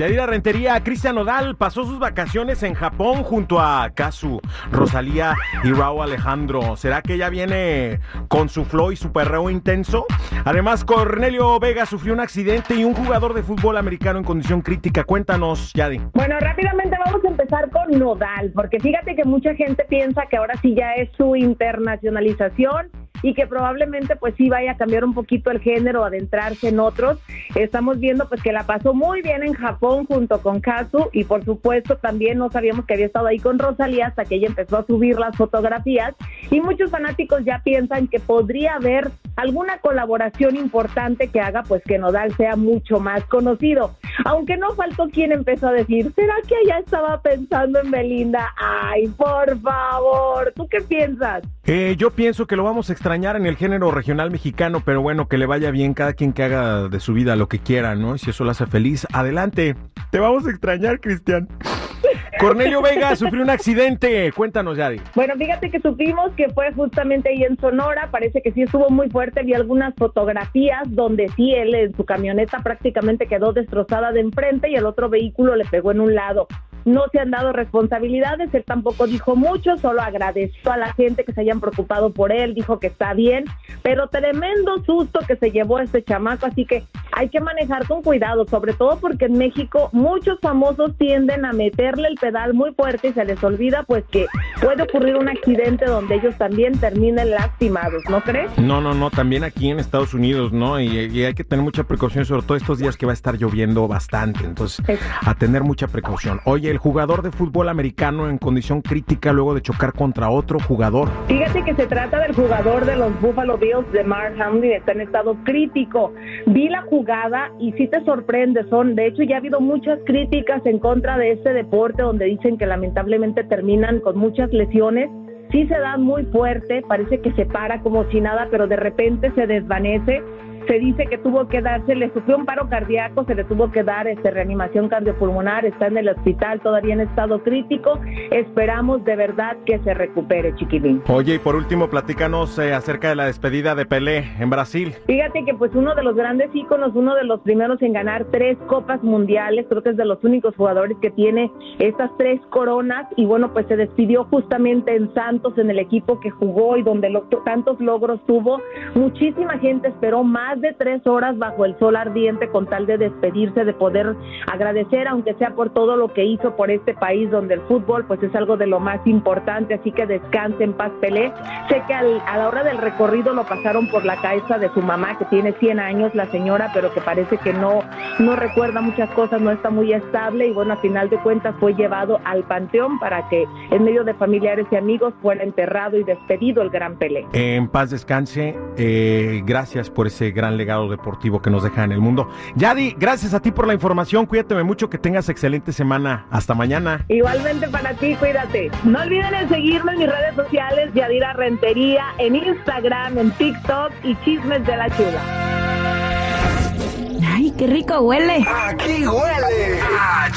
Yadira Rentería, Cristian Nodal pasó sus vacaciones en Japón junto a Kazu, Rosalía y Raúl Alejandro. ¿Será que ya viene con su flow y su perreo intenso? Además, Cornelio Vega sufrió un accidente y un jugador de fútbol americano en condición crítica. Cuéntanos, Yadi. Bueno, rápidamente vamos a empezar con Nodal, porque fíjate que mucha gente piensa que ahora sí ya es su internacionalización y que probablemente pues sí vaya a cambiar un poquito el género, adentrarse en otros. Estamos viendo pues que la pasó muy bien en Japón junto con Kazu y por supuesto también no sabíamos que había estado ahí con Rosalía hasta que ella empezó a subir las fotografías y muchos fanáticos ya piensan que podría haber alguna colaboración importante que haga pues que Nodal sea mucho más conocido. Aunque no faltó quien empezó a decir, ¿será que ella estaba pensando en Belinda? Ay, por favor, ¿tú qué piensas? Eh, yo pienso que lo vamos a extrañar en el género regional mexicano, pero bueno, que le vaya bien cada quien que haga de su vida lo que quiera, ¿no? Y si eso lo hace feliz, adelante. Te vamos a extrañar, Cristian. Cornelio Vega sufrió un accidente. Cuéntanos, Yadi. Bueno, fíjate que supimos que fue justamente ahí en Sonora. Parece que sí estuvo muy fuerte. Vi algunas fotografías donde sí él en su camioneta prácticamente quedó destrozada de enfrente y el otro vehículo le pegó en un lado. No se han dado responsabilidades, él tampoco dijo mucho, solo agradeció a la gente que se hayan preocupado por él, dijo que está bien, pero tremendo susto que se llevó este chamaco, así que hay que manejar con cuidado, sobre todo porque en México muchos famosos tienden a meterle el pedal muy fuerte y se les olvida pues que puede ocurrir un accidente donde ellos también terminen lastimados, ¿no crees? No, no, no, también aquí en Estados Unidos, ¿no? Y, y hay que tener mucha precaución, sobre todo estos días que va a estar lloviendo bastante, entonces a tener mucha precaución. Oye, el jugador de fútbol americano en condición crítica luego de chocar contra otro jugador. Que se trata del jugador de los Buffalo Bills de Mark Hamlin, está en estado crítico. Vi la jugada y sí te sorprende, son, de hecho ya ha habido muchas críticas en contra de este deporte donde dicen que lamentablemente terminan con muchas lesiones. Sí se da muy fuerte, parece que se para como si nada, pero de repente se desvanece se dice que tuvo que darse, le sufrió un paro cardíaco, se le tuvo que dar este, reanimación cardiopulmonar, está en el hospital todavía en estado crítico. Esperamos de verdad que se recupere, chiquilín. Oye, y por último, platícanos eh, acerca de la despedida de Pelé en Brasil. Fíjate que pues uno de los grandes íconos, uno de los primeros en ganar tres copas mundiales, creo que es de los únicos jugadores que tiene estas tres coronas y bueno, pues se despidió justamente en Santos, en el equipo que jugó y donde lo, tantos logros tuvo. Muchísima gente esperó más de tres horas bajo el sol ardiente con tal de despedirse, de poder agradecer, aunque sea por todo lo que hizo por este país donde el fútbol pues es algo de lo más importante, así que descanse en paz Pelé. Sé que al, a la hora del recorrido lo pasaron por la cabeza de su mamá, que tiene 100 años, la señora, pero que parece que no, no recuerda muchas cosas, no está muy estable y bueno, a final de cuentas fue llevado al panteón para que en medio de familiares y amigos fuera enterrado y despedido el gran Pelé. En paz descanse, eh, gracias por ese gran legado deportivo que nos deja en el mundo. Yadi, gracias a ti por la información, cuídate mucho, que tengas excelente semana. Hasta mañana. Igualmente para ti, cuídate. No olviden en seguirme en mis redes sociales, Yadira Rentería, en Instagram, en TikTok y Chismes de la Chula. ¡Ay, qué rico huele! Aquí huele a